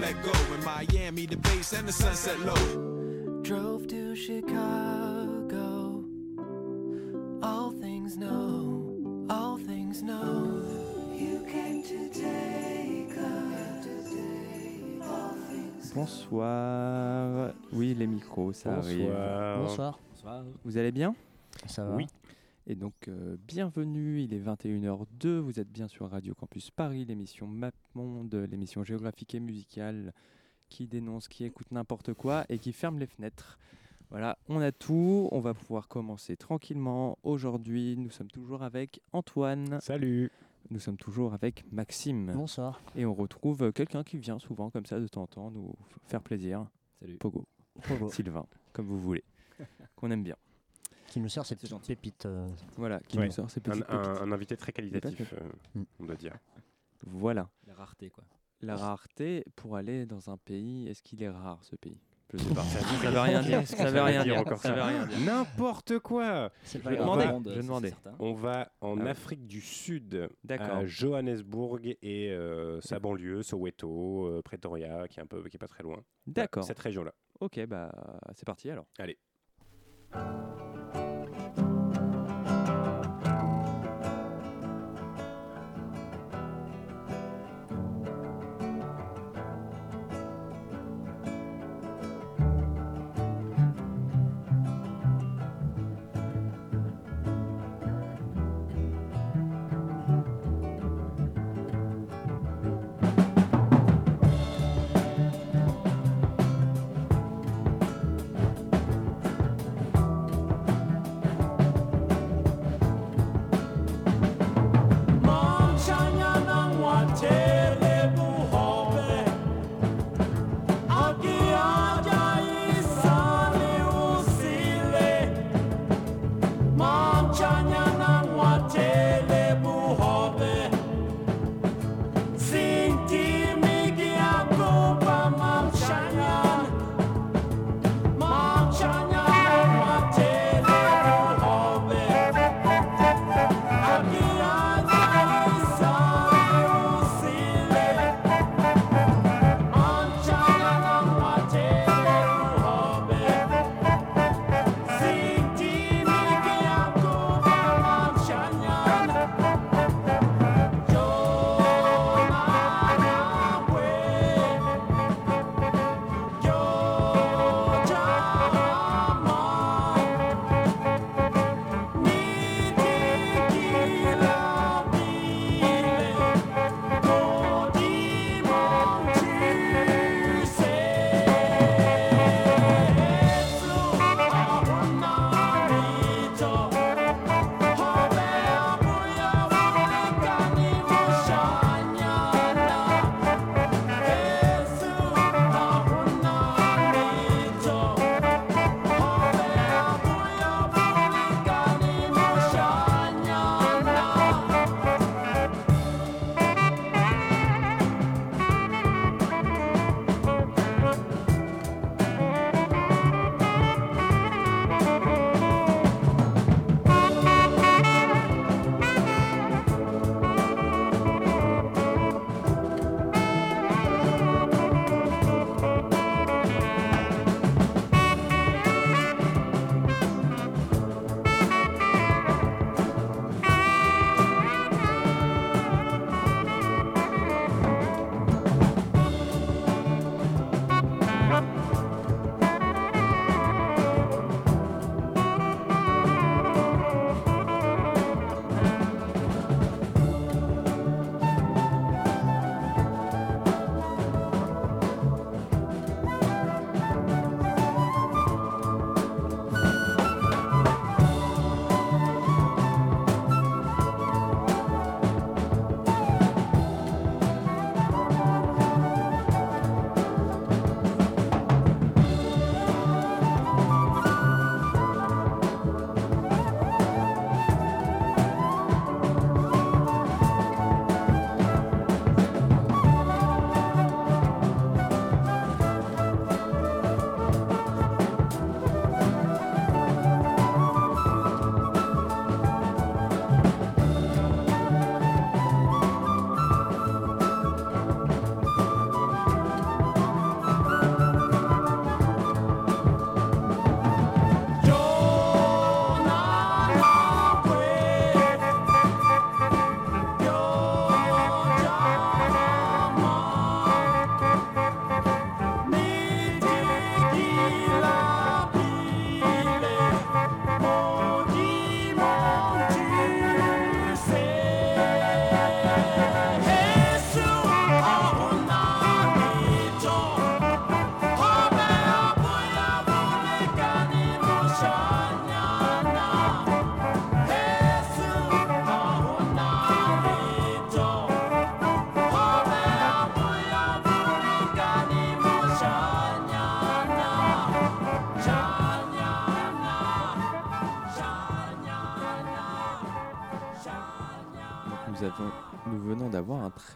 Let go. In Miami, the bass and the sunset low. Drove to Chicago. All things know, all things know. You came to take Bonsoir. Oui, les micros, ça arrive. Bonsoir. Vous allez bien? Ça va Oui. Et donc, euh, bienvenue, il est 21h02, vous êtes bien sur Radio Campus Paris, l'émission Map Monde, l'émission géographique et musicale qui dénonce, qui écoute n'importe quoi et qui ferme les fenêtres. Voilà, on a tout, on va pouvoir commencer tranquillement. Aujourd'hui, nous sommes toujours avec Antoine. Salut. Nous sommes toujours avec Maxime. Bonsoir. Et on retrouve quelqu'un qui vient souvent comme ça de temps en temps nous faire plaisir. Salut. Pogo. Pogo. Sylvain, comme vous voulez. Qu'on aime bien. Qui nous sert ces petites pépites. euh, Voilà, qui Ouais. nous sort ces petites un- pépites. un invité très qualitatif, euh, Mm. on doit dire. Voilà. La rareté, quoi. La rareté pour aller dans un pays, est-ce qu'il est rare ce pays? Je sais pas. Ça veut rien dire. Ça veut rien dire. encore Ça ça veut rien dire. N'importe quoi Je. Monde, je ça. On va en Ah ouais. Afrique du Sud, D'accord. à Johannesburg et euh, sa banlieue, Soweto, euh, Pretoria, qui est un peu, qui est pas très loin. D'accord. Cette région-là. Ok, bah c'est parti alors. Allez.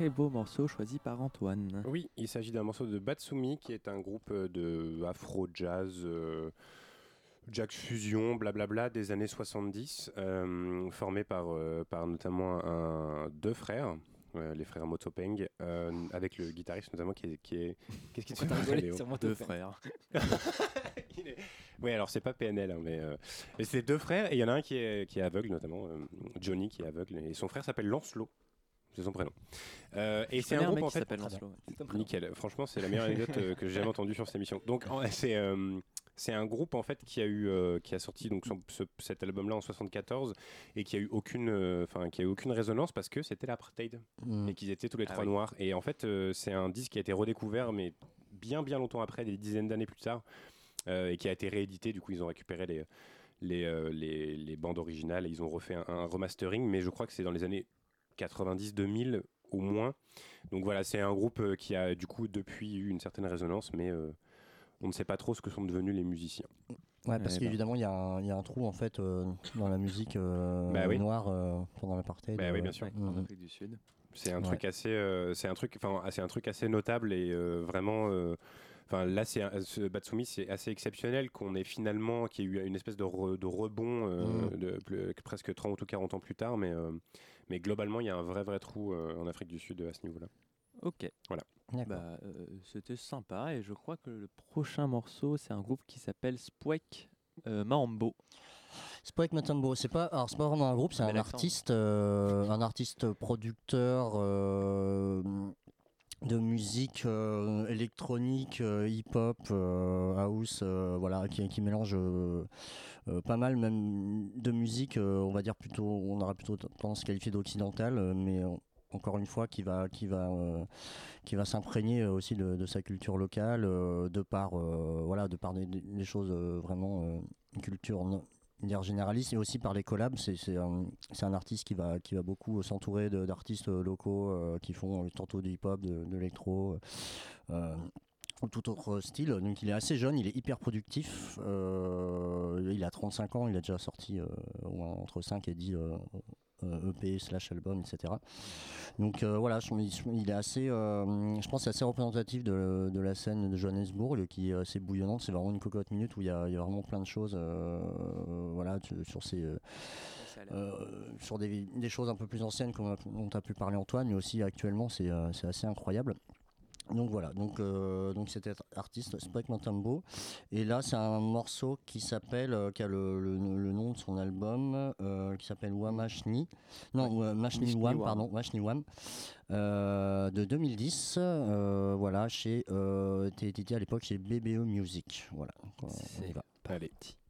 Très beau morceau choisi par Antoine. Oui, il s'agit d'un morceau de Batsumi, qui est un groupe euh, de afro-jazz, euh, jazz fusion, blablabla, des années 70, euh, formé par, euh, par notamment un, deux frères. euh, les frères Motopeng, euh, avec le guitariste notamment qui est. Qui est... Qu'est-ce qui te fait sur mon deux frères. Est- Oui, alors c'est pas PNL, hein, mais, euh, mais c'est deux frères et il y en a un qui est, qui est aveugle notamment, euh, Johnny qui est aveugle et son frère s'appelle Lancelot. C'est son prénom. Euh, et c'est un groupe en qui fait. Nickel. Franchement, c'est la meilleure anecdote euh, que j'ai jamais entendue sur cette émission. Donc c'est euh, c'est un groupe en fait qui a eu euh, qui a sorti donc son- ce- cet album-là en 74 et qui a eu aucune euh, enfin qui a eu aucune résonance parce que c'était l'apartheid Mm. et qu'ils étaient tous les Ah trois oui. noirs. Et en fait, c'est un disque qui a été redécouvert mais bien bien longtemps après, des dizaines d'années plus tard, et qui a été réédité. Du coup, ils ont récupéré les les, les, les bandes originales et ils ont refait un, un remastering, mais je crois que c'est dans les années 90-2000 au moins. Donc voilà, c'est un groupe euh, qui a du coup depuis eu une certaine résonance, mais euh, on ne sait pas trop ce que sont devenus les musiciens. Ouais, parce Eh ben. qu'évidemment, il y, a un- il y a un trou en fait euh, dans la musique euh, Bah oui. noire euh, pendant l'apartheid. Bah oui, bien sûr. En Afrique du Sud. C'est un Ouais. truc assez, euh, c'est un truc, enfin, c'est un truc assez notable et euh, vraiment. Enfin, là, c'est un- ce Batsumi, c'est assez exceptionnel qu'on ait finalement, qu'il y ait eu une espèce de, re- de rebond euh, Mm. de, plus- presque 30 ou 40 ans plus tard, mais, euh, mais globalement, il y a un vrai, vrai trou euh, en Afrique du Sud à ce niveau-là. Ok. Voilà. D'accord. Bah, euh, C'était sympa et je crois que le prochain morceau, c'est un groupe qui s'appelle Spwek euh, Maambo. Spike Matambo, c'est pas, alors c'est pas vraiment un groupe, c'est Bel un artiste, euh, un artiste producteur euh, de musique euh, électronique, euh, hip-hop, euh, house, voilà, qui, mélange pas mal même de musique, on va dire plutôt, on aurait plutôt tendance à qualifier d'occidentale, mais encore une fois qui va qui va qui va s'imprégner aussi de, sa culture locale de par voilà de par des, choses vraiment une culture dire généraliste et aussi par les collabs. C'est un, un artiste qui va qui va beaucoup s'entourer d'artistes euh, locaux euh, qui font euh, tantôt du hip hop de, l'électro ou tout autre style. Donc il est assez jeune il est hyper productif. Il a 35 ans il a déjà sorti entre 5 et 10 euh, euh, EP slash album etc donc euh, voilà je- il, est assez euh, je pense c'est assez représentatif de, de la scène de Johannesburg qui est assez bouillonnante. C'est vraiment une cocotte minute où il y a, il y a vraiment plein de choses euh, voilà sur ces euh, euh, sur des, des choses un peu plus anciennes comme on a- dont as pu parler Antoine, mais aussi actuellement euh, c'est assez incroyable. Donc voilà, donc, euh, donc c'était artiste Spike Montambo. Et là c'est un morceau qui s'appelle, euh, qui a le, le- le nom de son album, euh, qui s'appelle Wamashni. Non, euh, Mashni Mashni Wam, pardon, Mashni Wam, euh, de 2010. euh, voilà, chez, euh, édité à l'époque chez BBE Music. Voilà, donc, euh, on y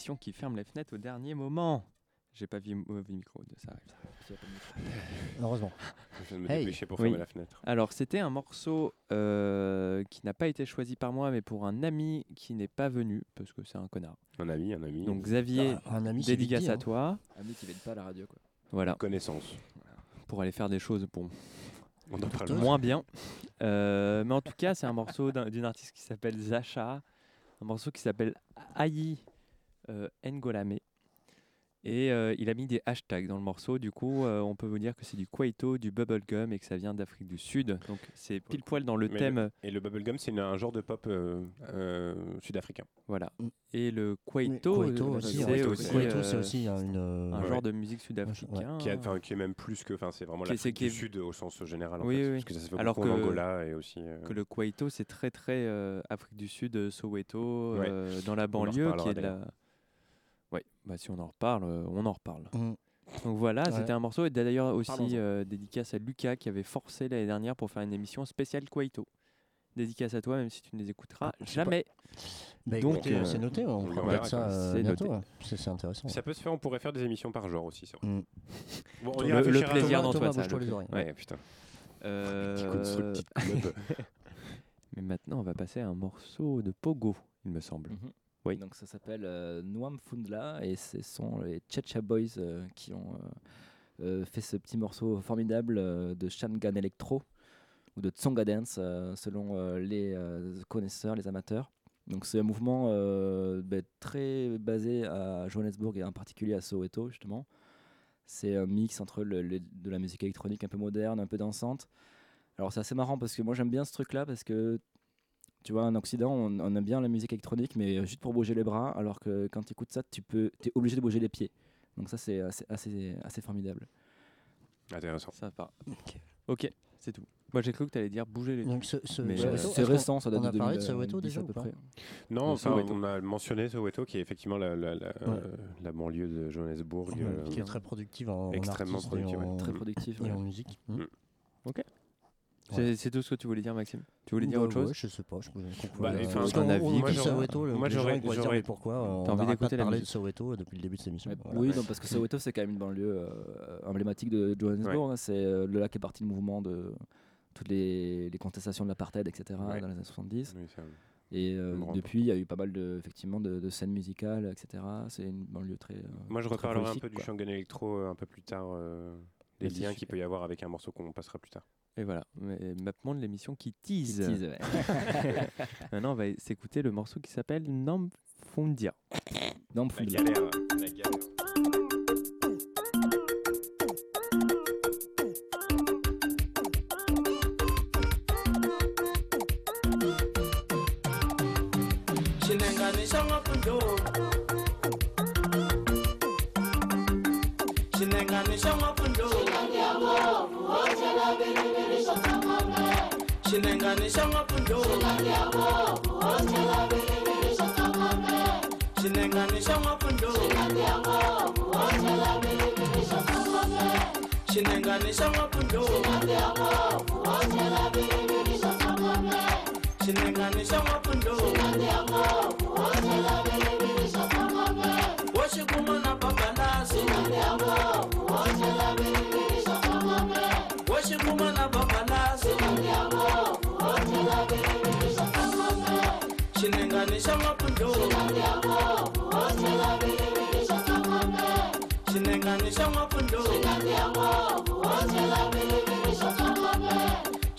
l'émission qui ferme les fenêtres au dernier moment. J'ai pas vu mauvais micro, de ça arrive. Heureusement. Je viens de me Hey. dépêcher pour Oui. fermer la fenêtre. Alors, c'était un morceau euh, qui n'a pas été choisi par moi, mais pour un ami qui n'est pas venu, parce que c'est un connard. Un ami, un ami. Donc, Xavier, Ah, un ami, dédicace dit, à hein. toi. Amis qui viennent pas à la radio, quoi. Voilà, connaissance. pour aller faire des choses, bon, On en parle. Moins bien. Euh, mais en tout cas, c'est un morceau d'un- d'une artiste qui s'appelle Zacha, un morceau qui s'appelle Aïe Ngolame. Et euh, il a mis des hashtags dans le morceau. Du coup, euh, on peut vous dire que c'est du Kwaito, du bubblegum et que ça vient d'Afrique du Sud. Donc, c'est pile poil dans le Mais thème. Et le bubblegum, c'est un genre de pop euh, euh, sud-africain. Voilà. Et le Kwaito, euh, c'est aussi, euh, une. un Ouais. genre de musique sud-africain. Qui, est même plus que. Enfin, c'est vraiment l'Afrique du est- Sud au sens général. En Oui, fait, oui, oui. Parce que ça se fait Alors beaucoup en que- Angola et aussi. euh, que le Kwaito, c'est très très euh, Afrique du Sud, euh, Soweto, Ouais. euh, dans la banlieue, qui est de la. Bah si on en reparle, euh, on en reparle. Mm. Donc voilà, Ouais. c'était un morceau et d'ailleurs aussi euh, dédicace à Lucas qui avait forcé l'année dernière pour faire une émission spéciale Kwaito. Dédicace à toi, même si tu ne les écouteras pas. jamais. Bah, Donc, euh, c'est noté, on peut-être ça euh, C'est bientôt. noté. ouais. C'est c'est intéressant. Ça peut se faire, on pourrait faire des émissions par genre aussi. c'est vrai. Mm. Bon, on Le- le plaisir Thomas, d'Antoine, ça. Ouais, putain. Euh, mais maintenant, on va passer à un morceau de Pogo, il me semble. Mhm. Oui. Donc ça s'appelle euh, Nwam Fundla et ce sont les Chacha Boys euh, qui ont euh, euh, fait ce petit morceau formidable de Shangan Electro ou de Tsonga Dance selon les connaisseurs, les amateurs. Donc c'est un mouvement ben, très basé à Johannesburg et en particulier à Soweto justement. C'est un mix entre de la musique électronique un peu moderne, un peu dansante. Alors c'est assez marrant parce que moi j'aime bien ce truc-là parce que tu vois, en Occident, on, on aime bien la musique électronique, mais euh, juste pour bouger les bras, alors que quand tu écoutes ça, tu peux, es obligé de bouger les pieds. Donc ça, c'est assez, assez, assez formidable. Intéressant. Ça part. Ok, c'est tout. Moi j'ai cru que tu allais dire bouger les Donc, ce, ce, ce- euh, c'est récent, ça date on a de parlé de 2010 Soweto déjà à ou peu pas près. Non, enfin, Soweto. on a mentionné Soweto, qui est effectivement la, la, la, euh, la banlieue de Johannesburg. Ouais, euh, qui est très productive en, en extrêmement productive, ouais. en, Très productif. et ouais. en musique. Mm. C'est c'est tout ce que tu voulais dire, Maxime? Tu voulais dire Bah, autre chose? ouais, Je sais pas. Je pouvais Bah, euh, parce qu'on- avis, quoi. Soweto, le- Moi, les gens, j'aurais- ils pourraient dire, j'aurais- pourquoi euh, T'as on envie d'écouter la parler de. Soweto depuis le début de cette émission? Ouais, Voilà. Oui, non, parce que Soweto, c'est quand même une banlieue euh, emblématique de Johannesburg. hein. C'est euh, le lac est parti du mouvement de toutes les, les contestations de l'apartheid, etc. Ouais. dans les années 70. oui, un- Et euh, depuis, il y a eu pas mal de, effectivement, de, de scènes musicales, etc. C'est une banlieue très. euh, Moi, je très reparlerai un peu du. Shangan Electro euh, un peu plus tard. les liens qu'il peut y avoir avec un morceau qu'on passera plus tard. Et voilà, Mappement de l'émission qui Qui tease. tease, ouais. Maintenant, on va s'écouter le morceau qui s'appelle La Fundla. galère. La galère. xilenganisha n'wapfundlxilenganisha n'wapfundlxilenganisha n'wapfundlxilenganisha n'wapfundlwo xikuma na babalasi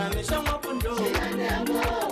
kamisha mwapundo. Shikane amor.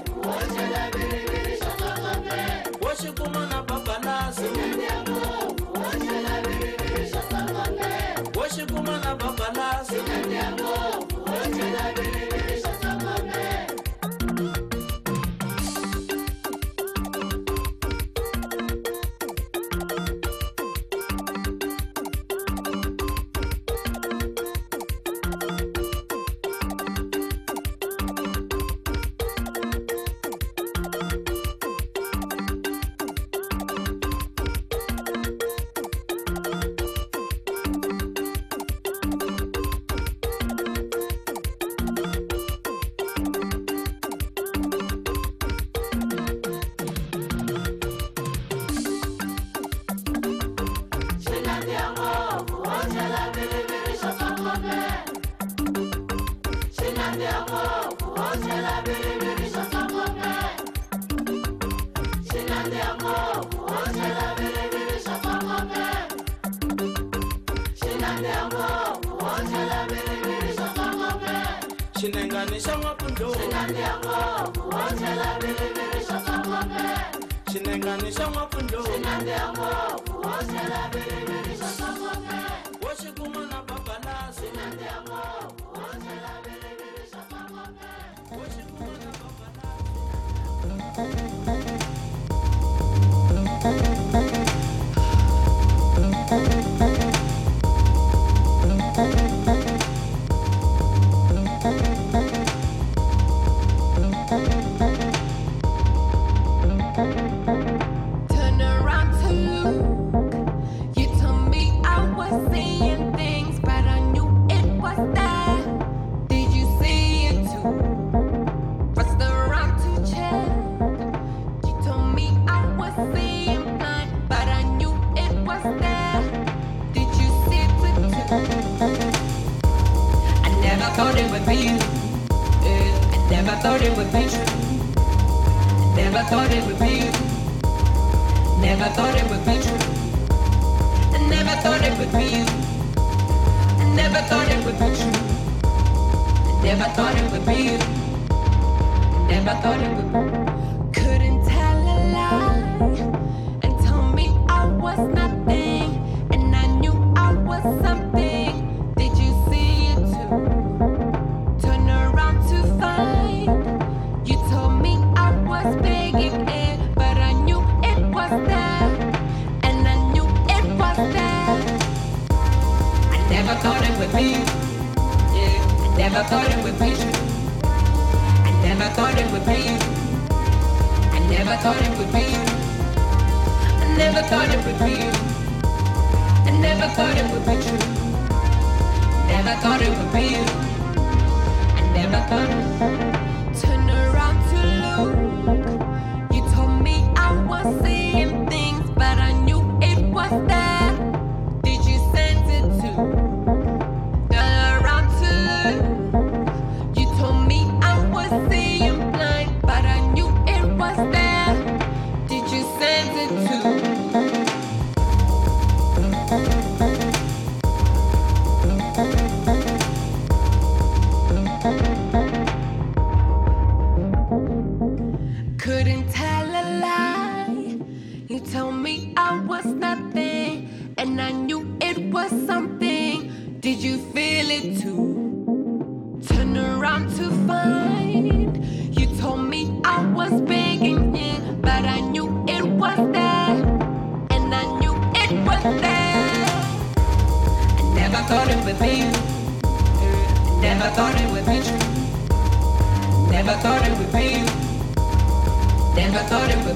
I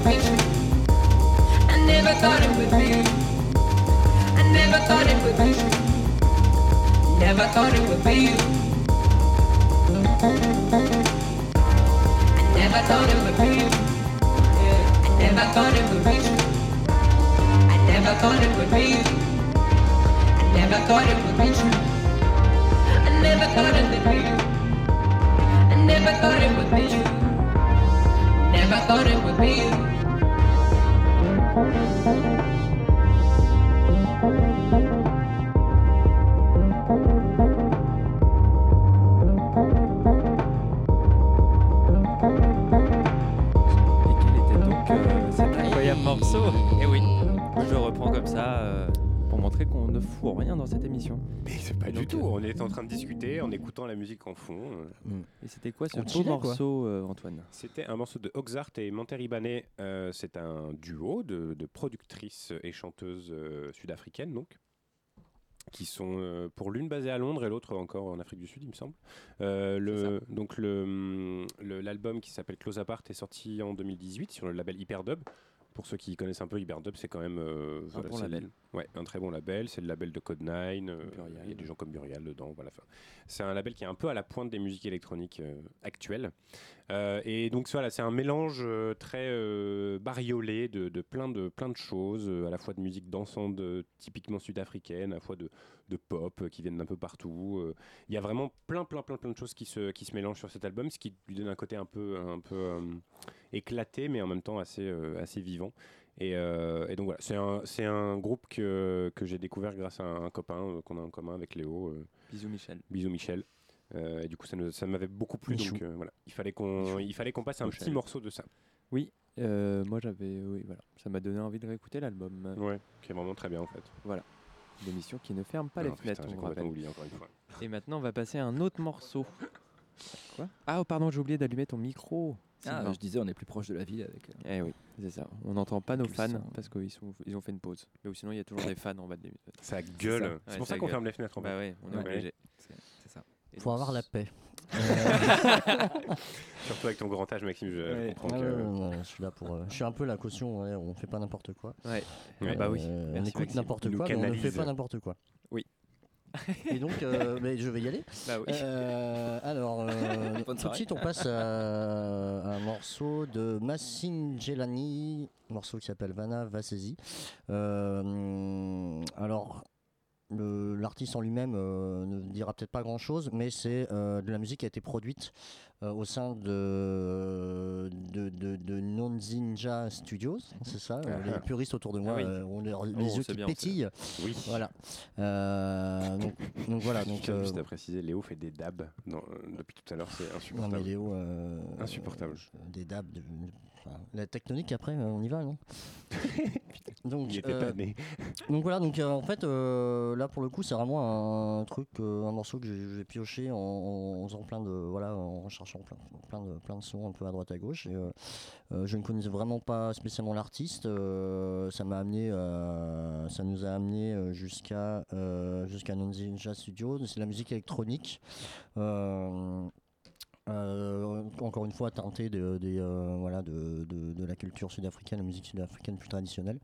never thought it would be. I never thought it would be. Never thought it would be. I never thought it would be. I never thought it would be. I never thought it would be. I never thought it would be. I never thought it would be you. I never thought it would be you. I thought it would be. Musique en fond. euh. Et c'était quoi ce beau morceau, euh, Antoine? C'était un morceau de Oxart et Manteribane. Euh, c'est un duo de, de productrices et chanteuses euh, sud-africaines, donc, qui sont euh, pour l'une basée à Londres et l'autre encore en Afrique du Sud, il me semble. Euh, le, donc le, hum, le- l'album qui s'appelle Close Apart est sorti en 2018 sur le label Hyperdub. Pour ceux qui connaissent un peu Hyperdub, c'est quand même euh, voilà, bon label. Ouais, un très bon label. C'est le label de Code 9. euh, Il y a des gens comme Burial dedans. Voilà. Enfin, c'est un label qui est un peu à la pointe des musiques électroniques euh, actuelles. Euh, et donc voilà, c'est un mélange très bariolé de, de plein de plein de choses, à la fois de musique dansante typiquement sud-africaine, à la fois de, de pop qui viennent d'un peu partout. Il y a vraiment plein plein plein plein de choses qui se qui se mélangent sur cet album, ce qui lui donne un côté un peu un peu éclaté, mais en même temps assez assez vivant. Et, euh, et donc voilà, c'est un, c'est un groupe que, que j'ai découvert grâce à un, copain euh, qu'on a en commun avec Léo. euh, Bisous Michel. Bisous Michel. Euh, et du coup, ça, nous- ça m'avait beaucoup plu. Michou. Donc euh, voilà, il fallait qu'on, il fallait qu'on passe un Michel. petit morceau de ça. Oui, euh, moi j'avais. Oui, voilà. Ça m'a donné envie de réécouter l'album. Ouais, qui est vraiment très bien en fait. Voilà. L'émission qui ne ferme pas Non, les putain, fenêtres. j'ai complètement rappelle. oublié encore une fois. Et maintenant, on va passer à un autre morceau. Quoi? Ah, oh, pardon, j'ai oublié d'allumer ton micro. Ah, je disais, on est plus proche de la ville avec. euh, Eh oui, c'est ça. On n'entend pas nos fans parce qu'ils sont, ils ont fait une pause. Mais sinon, il y a toujours des fans en bas de l'émission. Ça gueule. C'est pour ça qu'on ferme les fenêtres, en Bah fait. ouais, on est Ouais. obligé. C'est ça. Et Faut donc, avoir la paix. Surtout avec ton grand âge, Maxime, je, Ouais. comprends Ouais, que. je suis là pour. euh, je suis un peu la caution. ouais, on fait pas n'importe quoi. Ouais. Ouais. Bah oui. Euh, on Merci, écoute n'importe quoi, mais on ne fait pas n'importe quoi. Oui. Et donc, euh, mais je vais y aller. Bah oui. Euh, alors, euh, tout de suite, on passe à, à un morceau de Massin Gelani, morceau qui s'appelle Vana Vasesi. Alors, l'artiste en lui-même euh, ne dira peut-être pas grand-chose, mais c'est euh, de la musique qui a été produite au sein de, de, de, de Nonzinja Studios, c'est ça euh, Les puristes autour de moi Ah oui. euh, ont les, les Oh, yeux qui bien, pétillent. Oui. Voilà. Euh, donc, donc voilà. Donc, euh, juste à préciser, Léo fait des dabs euh, depuis tout à l'heure, c'est non insupportable. mais Léo, euh, Insupportable. euh, des dabs, de- la tectonique après, euh, on y va, non Donc, Il était euh, pas né. donc voilà, donc euh, en fait euh, là pour le coup c'est vraiment un truc, euh, un morceau que j'ai pioché en, en faisant plein de voilà, en cherchant plein, plein de plein de sons un peu à droite à gauche. Et, euh, euh, je ne connaissais vraiment pas spécialement l'artiste. euh, ça m'a amené, euh, ça nous a amené euh, jusqu'à euh, jusqu'à Nonzinja Studio. C'est de la musique électronique. Euh, euh, encore une fois teinté euh, voilà, de, de, de la culture sud-africaine, la musique sud-africaine plus traditionnelle.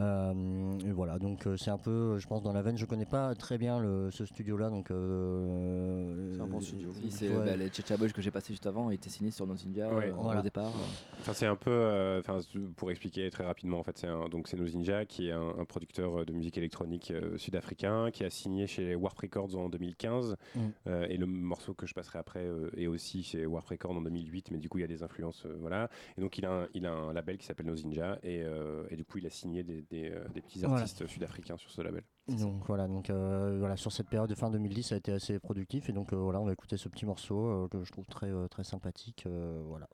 Euh, et voilà, donc euh, c'est un peu, je pense, dans la veine. Je connais pas très bien le, ce studio-là, donc. euh, C'est un bon studio. C'est ouais. bah, les Checha Boys que j'ai passé juste avant, étaient signés sur Ouais. euh, Voilà. au départ. Enfin, c'est un peu, euh, enfin, pour expliquer très rapidement, en fait, c'est donc c'est Nozinja qui est un, un producteur de musique électronique euh, sud-africain qui a signé chez Warp Records en 2015 Mm. Euh, et le morceau que je passerai après euh, est aussi chez Warp Records en 2008, mais du coup il y a des influences, euh, voilà. Et donc il a un, il a un label qui s'appelle Nozinja et, euh, et du coup il a signé des, des, euh, des petits Voilà. artistes sud-africains sur ce label. Donc voilà, donc euh, voilà, sur cette période de fin 2010, ça a été assez productif et donc euh, voilà, on va écouter ce petit morceau euh, que je trouve très très sympathique. voilà,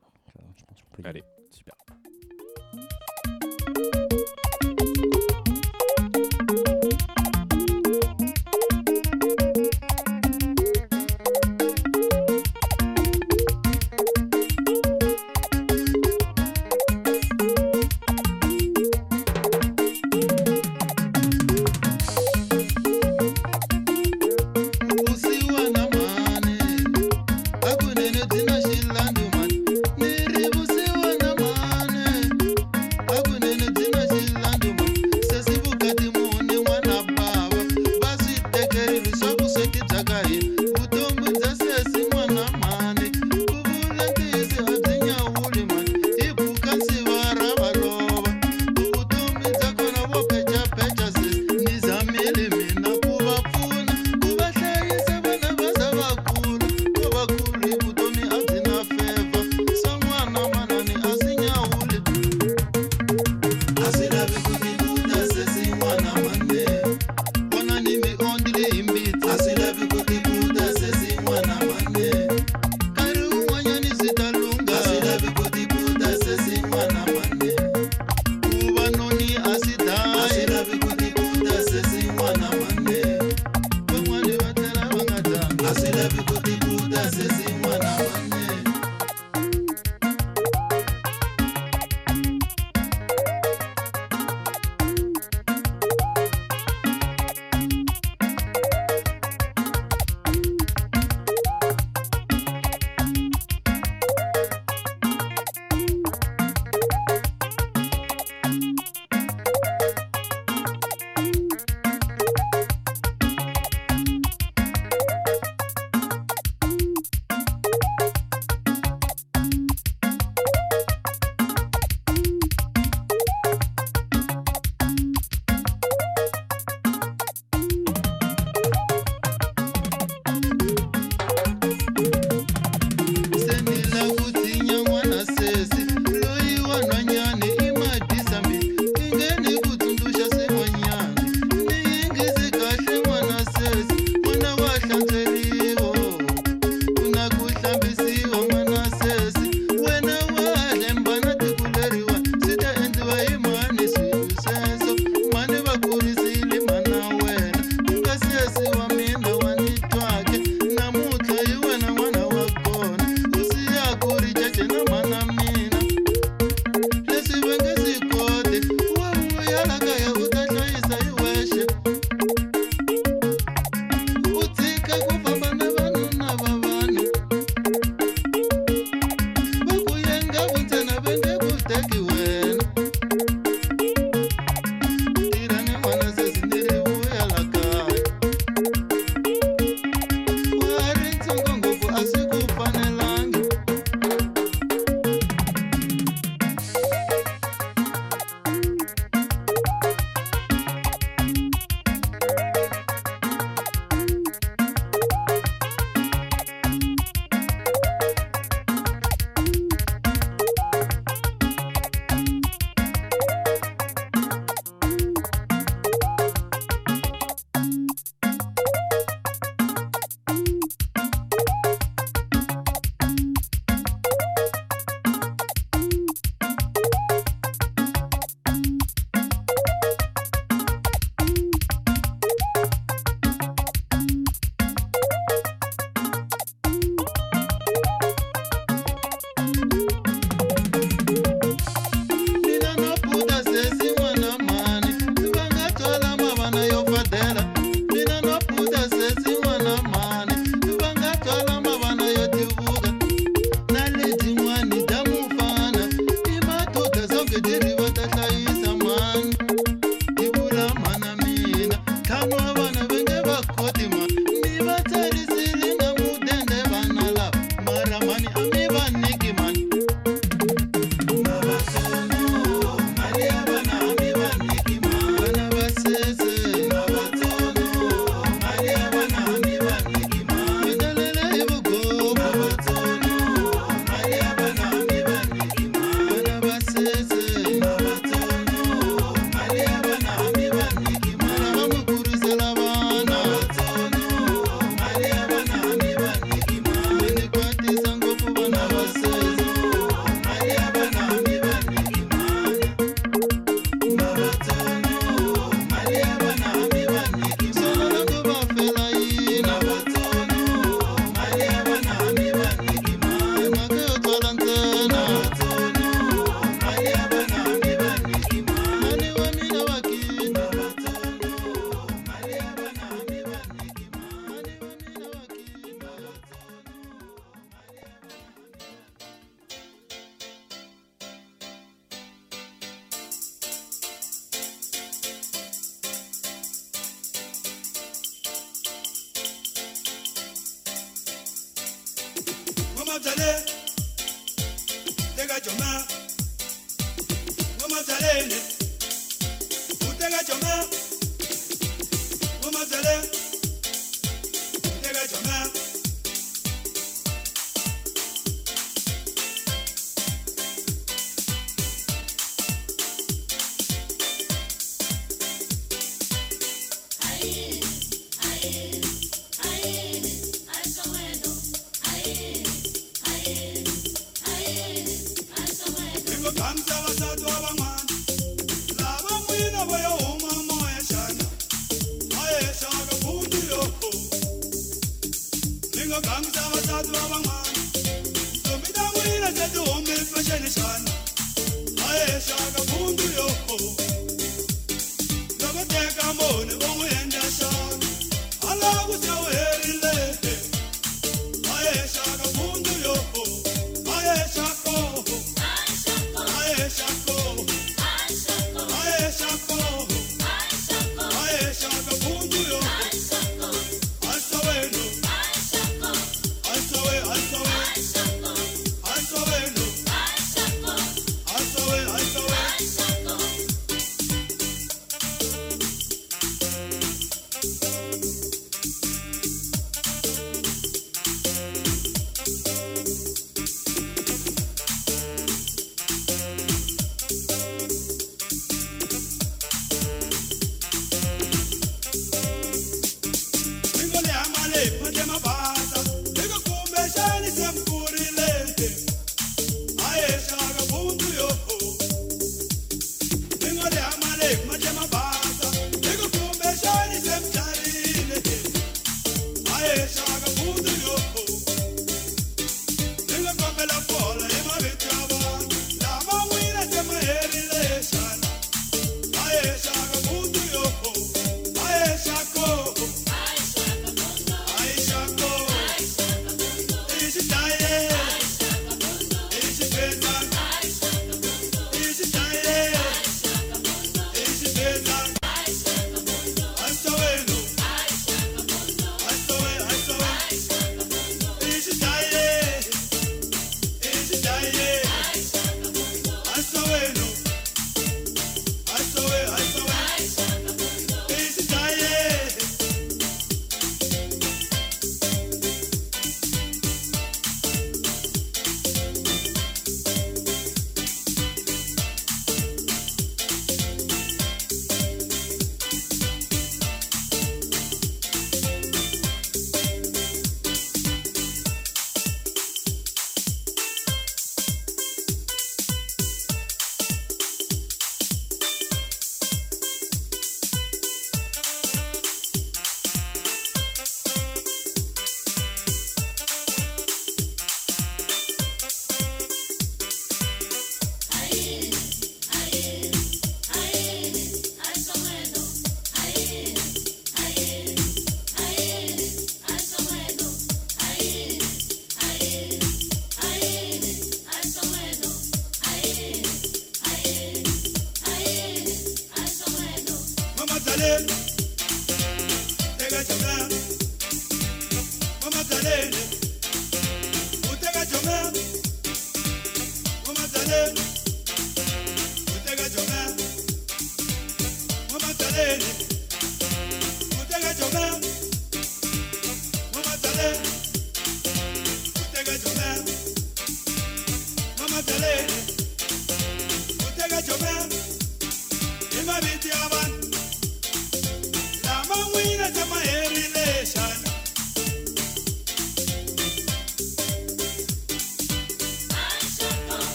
je pense qu'on peut y Allez, super. joga o mundo e oh, oh.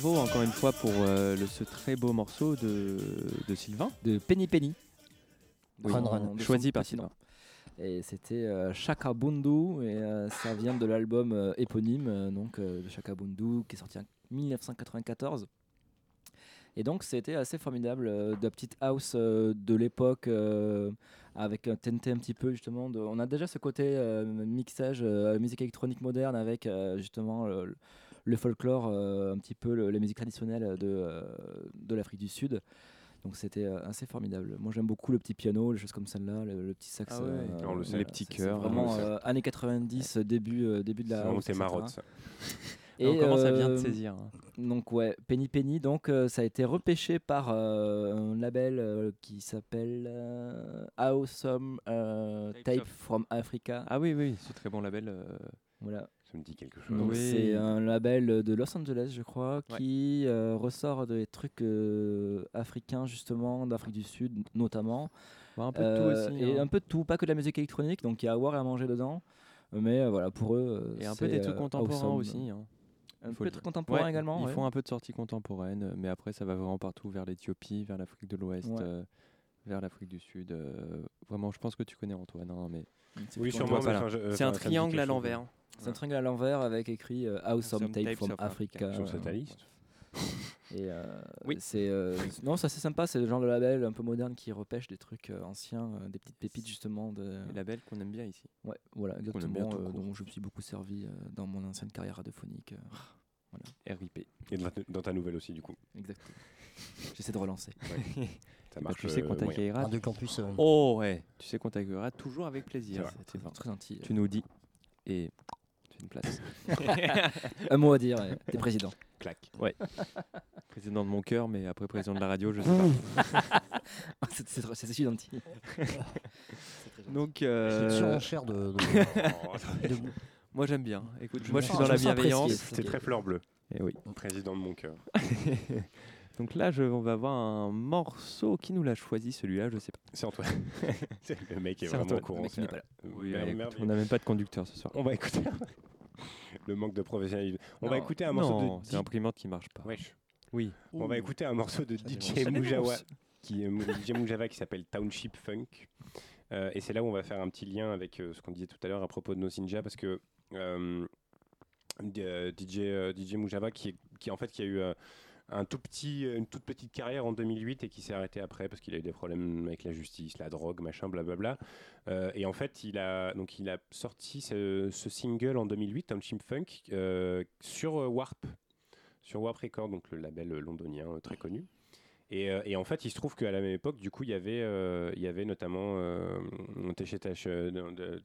bravo encore une fois pour euh, ce très beau morceau de, Sylvain. De Penny Penny. Oui, run. Choisi par Sylvain. Et c'était euh, Shakabundu, et euh, ça vient de l'album euh, éponyme, donc de Shakabundu, qui est sorti en 1994. Et donc c'était assez formidable, de la petite house de l'époque, avec un TNT un petit peu justement. On a déjà ce côté mixage musique électronique moderne avec justement le folklore, euh, un petit peu le, la musique traditionnelle de, euh, de l'Afrique du Sud. Donc c'était euh, assez formidable. Moi j'aime beaucoup le petit piano, les choses comme celle-là, le, petit sax. Ah le les petits chœurs. Vraiment hein, années 90, début, début de la. C'est route, marotte ça. Et on commence à bien te saisir. Hein. Donc ouais, Penny Penny, donc ça a été repêché par un label qui s'appelle Awesome Tape, Tape from Africa. Ah oui oui, c'est très bon label. Voilà. Ça me dit quelque chose. Oui. c'est un label de Los Angeles, je crois, Ouais. qui euh, ressort des trucs euh, africains justement, d'Afrique du Sud notamment. bah, un peu de Euh, tout aussi. Et hein. un peu de tout, pas que de la musique électronique, donc il y a à boire et à manger dedans. Mais euh, voilà, pour eux. euh, Et un peu des trucs euh, contemporains awesome. aussi. hein. Un peu de contemporains Ouais, également. Ils ouais. font un peu de sorties contemporaines, euh, mais après ça va vraiment partout, vers l'Éthiopie, vers l'Afrique de l'Ouest, Ouais. euh, vers l'Afrique du Sud. euh, vraiment, je pense que tu connais Antoine, hein, mais Oui, sûrement. Voilà. je- c'est un triangle à l'envers. C'est un triangle à l'envers avec écrit euh, Awesome Tape from Africa. Sur cette euh, liste. Et euh, Oui. c'est euh, non, ça c'est sympa, c'est le genre de label un peu moderne qui repêche des trucs euh, anciens, euh, des petites pépites justement de. Les labels qu'on aime bien ici. Ouais, voilà, exactement, euh, dont je me suis beaucoup servi euh, dans mon ancienne carrière radiophonique. euh, RIP. Et dans ta, dans ta nouvelle aussi, du coup. exactement. J'essaie de relancer. Ça Bah, tu sais qu'on euh, t'accueillera. Campus. euh, Oh ouais, tu sais qu'on t'accueillera toujours avec plaisir. C'est. Très gentil. Tu nous dis et tu as une place. Un mot à dire, euh, t'es président. Clac. président de mon cœur, mais après président de la radio, je sais pas. c'est c'est- c'est si gentil. Donc, C'est une euh, surenchère de. de- Oh, de- moi j'aime bien. Écoute, Je moi je suis dans la bienveillance. C'était très fleur bleue. Et oui. Président de mon cœur. Donc là, je, on va voir un morceau. Qui nous l'a choisi celui-là Je sais pas. C'est Antoine. Le mec est C'est vraiment au courant. Mec, pas là. Oui, merde. écoute, on n'a même pas de conducteur ce soir. On va écouter. le manque de professionnalisme. On va écouter un morceau non, de. c'est l'imprimante qui marche pas. Wesh. Oui. On va écouter un morceau de DJ qui est DJ Mujava qui s'appelle Township Funk. Euh, et c'est là où on va faire un petit lien avec euh, ce qu'on disait tout à l'heure à propos de nos Ninja parce que euh, euh, DJ euh, DJ Mujava qui, est- qui en fait qui a eu euh, un tout petit une toute petite carrière en 2008 et qui s'est arrêté après parce qu'il a eu des problèmes avec la justice, la drogue, machin, blablabla. Euh, et en fait, il a donc il a sorti ce, single en 2008, Township Funk, euh, sur euh, Warp, sur Warp Records, donc le label londonien très connu. Et, et en fait, il se trouve qu'à la même époque, du coup, il y avait, il y avait notamment euh,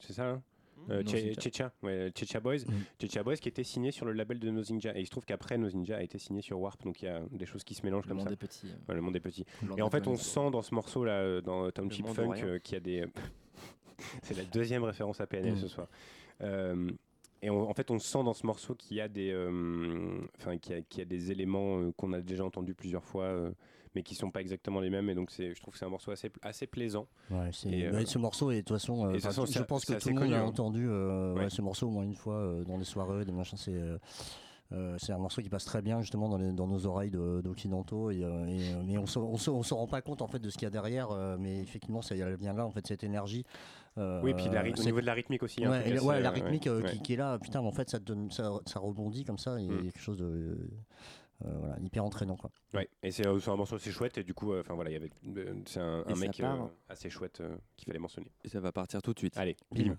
c'est ça hein? Euh, Che- Ninja. Checha, ouais, Checha Boys, Mm. Checha Boys qui était signé sur le label de Nos Ninja. Et il se trouve qu'après, Nos Ninja a été signé sur Warp, donc il y a des choses qui se mélangent Le comme ça. est petit. euh, Ouais, le monde est petit. le monde Et en fait, on sent dans ce morceau là, euh, dans Township Funk, euh, qu'il y a des. c'est la deuxième référence à PNL Mm. ce soir. Euh, et on- en fait, on sent dans ce morceau qu'il y a des, euh, enfin, qu'il y a, qu'il y a des éléments euh, qu'on a déjà entendus plusieurs fois, euh, mais qui sont pas exactement les mêmes. Et donc, c'est, je trouve que c'est un morceau assez, assez plaisant. Ouais, c'est- Et, euh, ce morceau, et de toute façon, euh, et façon, je pense que tout le monde connu, a hein. entendu euh, Ouais. ce morceau au moins une fois dans des soirées, des machins. C'est euh, c'est un morceau qui passe très bien justement dans, les- dans nos oreilles de- d'occidentaux. Et, euh, et, mais on se, on, se, on se rend pas compte en fait de ce qu'il y a derrière. euh, mais effectivement, ça vient là en fait cette énergie. oui, puis la au niveau de la rythmique aussi. un Ouais, la- assez, ouais, la rythmique ouais. Qui, qui est là, putain, en fait, ça, donne, ça, ça rebondit comme ça, et Mm. quelque chose de euh, voilà, hyper entraînant. Quoi. Ouais, et c'est, un morceau assez chouette. Et du coup, euh, enfin voilà, il y avait, euh, c'est un, mec part. euh, assez chouette euh, qu'il fallait mentionner. Et ça va partir tout de suite. Allez, Bim.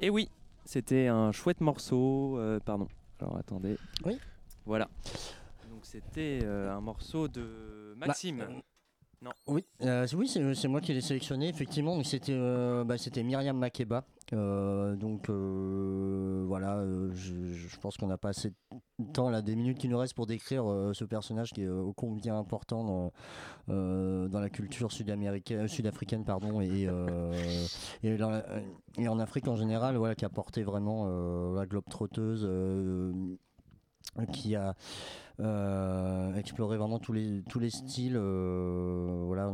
Et oui, c'était un chouette morceau. euh, pardon. Alors attendez. Oui. Voilà. Donc c'était euh, un morceau de Maxime. Bah, non. Oui, euh, oui c'est moi qui l'ai sélectionné, effectivement. Donc C'était euh, bah, c'était Myriam Makeba. Euh, donc voilà, je, pense qu'on n'a pas assez de temps, là, des minutes qui nous restent pour décrire ce personnage qui est ô combien important dans, la culture sud-américaine, sud-africaine pardon, et, et, en Afrique en général, voilà, qui a porté vraiment la globe trotteuse. qui a euh, exploré vraiment tous les tous les styles euh, voilà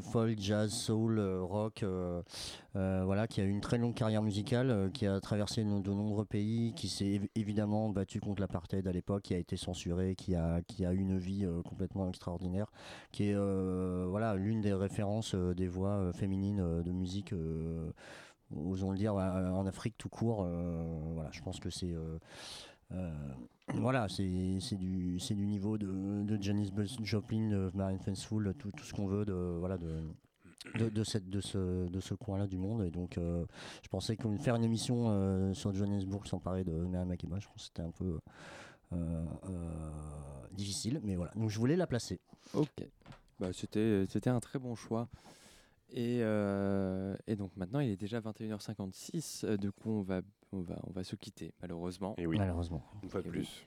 folk jazz soul euh, rock voilà qui a une très longue carrière musicale qui a traversé de nombreux pays qui s'est évi- évidemment battu contre l'apartheid à l'époque qui a été censuré qui a qui a eu une vie complètement extraordinaire qui est voilà l'une des références des voix féminines de musique osons le dire en Afrique tout court voilà je pense que c'est voilà, c'est du, du niveau de, de Janis Joplin, de Marianne Faithfull, tout, tout ce qu'on veut de, voilà, de, de, cette, de ce, de ce coin-là du monde. Donc, euh, je pensais que faire une émission euh, sur Johannesburg sans parler de Miriam Makeba, je pense que c'était un peu euh, euh, difficile. Mais voilà, donc je voulais la placer. Ok. Bah, c'était un très bon choix. Et, euh, et donc maintenant, il est déjà 21h56. euh, Du coup, on va, on va, on va se quitter, malheureusement. Et oui. Malheureusement. Une fois de Et plus.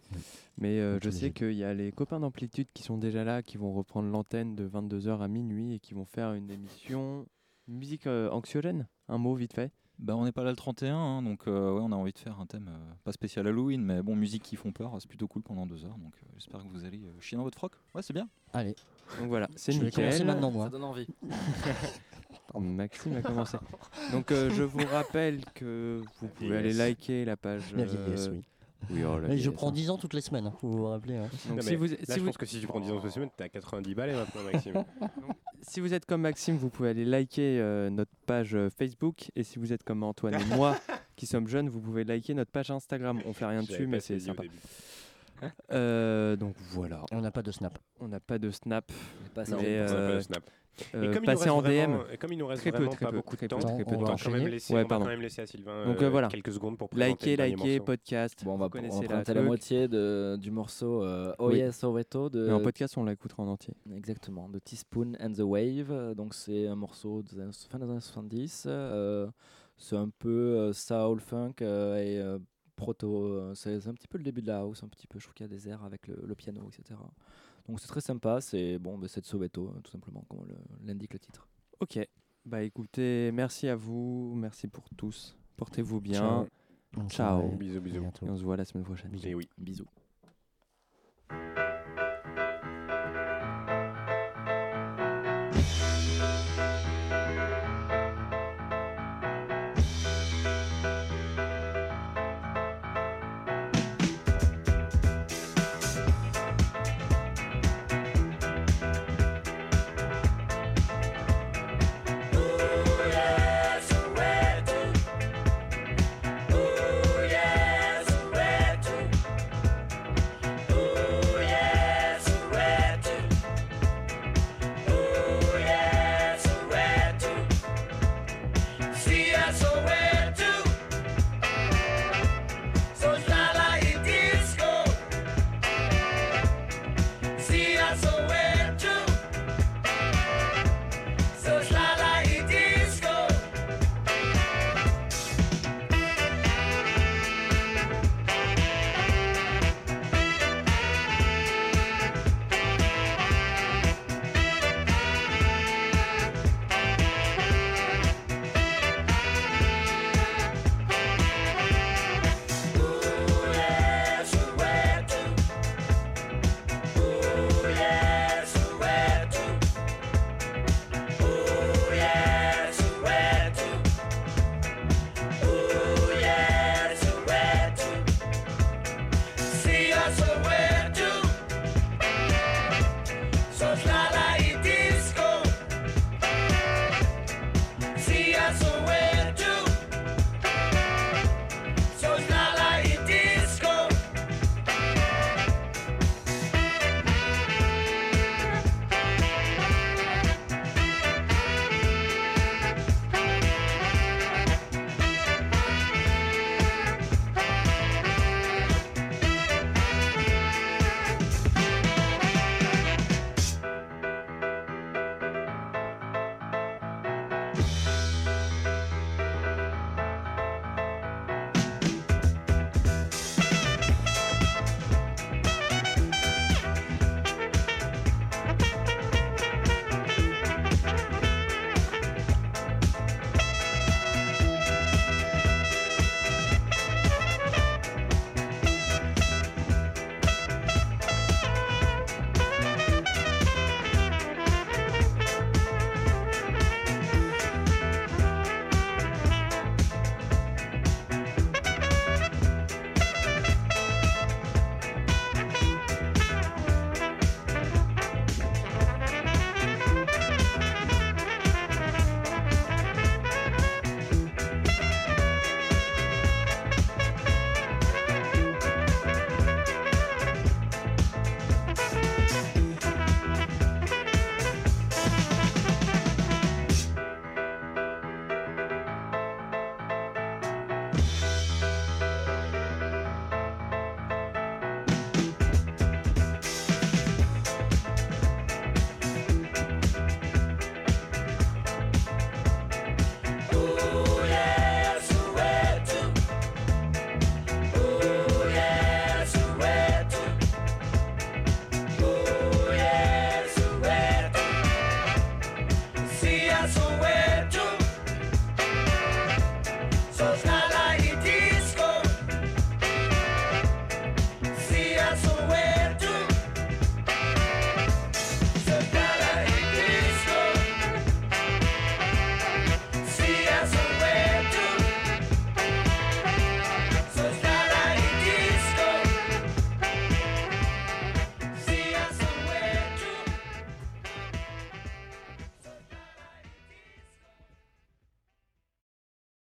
Mais euh, je sais qu'il y a les copains d'Amplitude qui sont déjà là, qui vont reprendre l'antenne de 22h à minuit et qui vont faire une émission musique euh, anxiogène. Un mot vite fait. Bah, on n'est pas là le 31, hein, donc euh, ouais, on a envie de faire un thème euh, pas spécial Halloween, mais bon, musique qui font peur, c'est plutôt cool pendant deux heures. Donc euh, j'espère que vous allez euh, chier dans votre froc. Ouais, c'est bien. Allez. Donc voilà, c'est vais nickel. commencer maintenant, moi. Ça donne envie. Maxime a commencé. Donc euh, je vous rappelle que vous pouvez aller liker la page. La vieillesse, euh, oui. Oui, oh, la Et je vieillesse, prends hein. 10 ans toutes les semaines, hein, faut vous rappeler. hein. Donc Non, si mais vous, là, si je vous- pense que si tu prends 10 ans cette semaine, t'es à 90 balais maintenant, Maxime. si vous êtes comme Maxime, vous pouvez aller liker euh, notre page euh, Facebook. Et si vous êtes comme Antoine et moi, qui sommes jeunes, vous pouvez liker notre page Instagram. On fait rien Je l'avais dessus, mais c'est saisi au sympa. début. Euh, donc voilà. Et on n'a pas de snap. On n'a pas de snap. pas mais, ça, on n'a pas de snap. Euh, Et reste en vraiment- DM. et comme il nous reste Très peu, très pas peu, beaucoup de très peu, temps, très peu de on va quand même laisser, Ouais, on va pardon. quand même laisser à Sylvain Donc, euh, euh, voilà. quelques secondes pour présenter Likez, le dernier likez, morceau. podcast. Bon, on va, présenter la moitié de, du morceau euh, Oh Oui. Yes Soweto de Mais en podcast, on l'écoutera en entier. Exactement, de Teaspoon and the Wave. Euh, Donc c'est un morceau de fin des années 70. euh, c'est un peu euh, soul, funk euh, et euh, proto. euh, c'est c'est un petit peu le début de la house, un petit peu. Je trouve qu'il y a des airs avec le, le piano, etc. Donc c'est très sympa, c'est bon, c'est de Soweto, tout simplement, comme l'indique le titre. Ok, bah écoutez, merci à vous, merci pour tous, portez-vous bien. Ciao. Bisous, bisous. Et on se voit la semaine prochaine. Et oui. Bisous.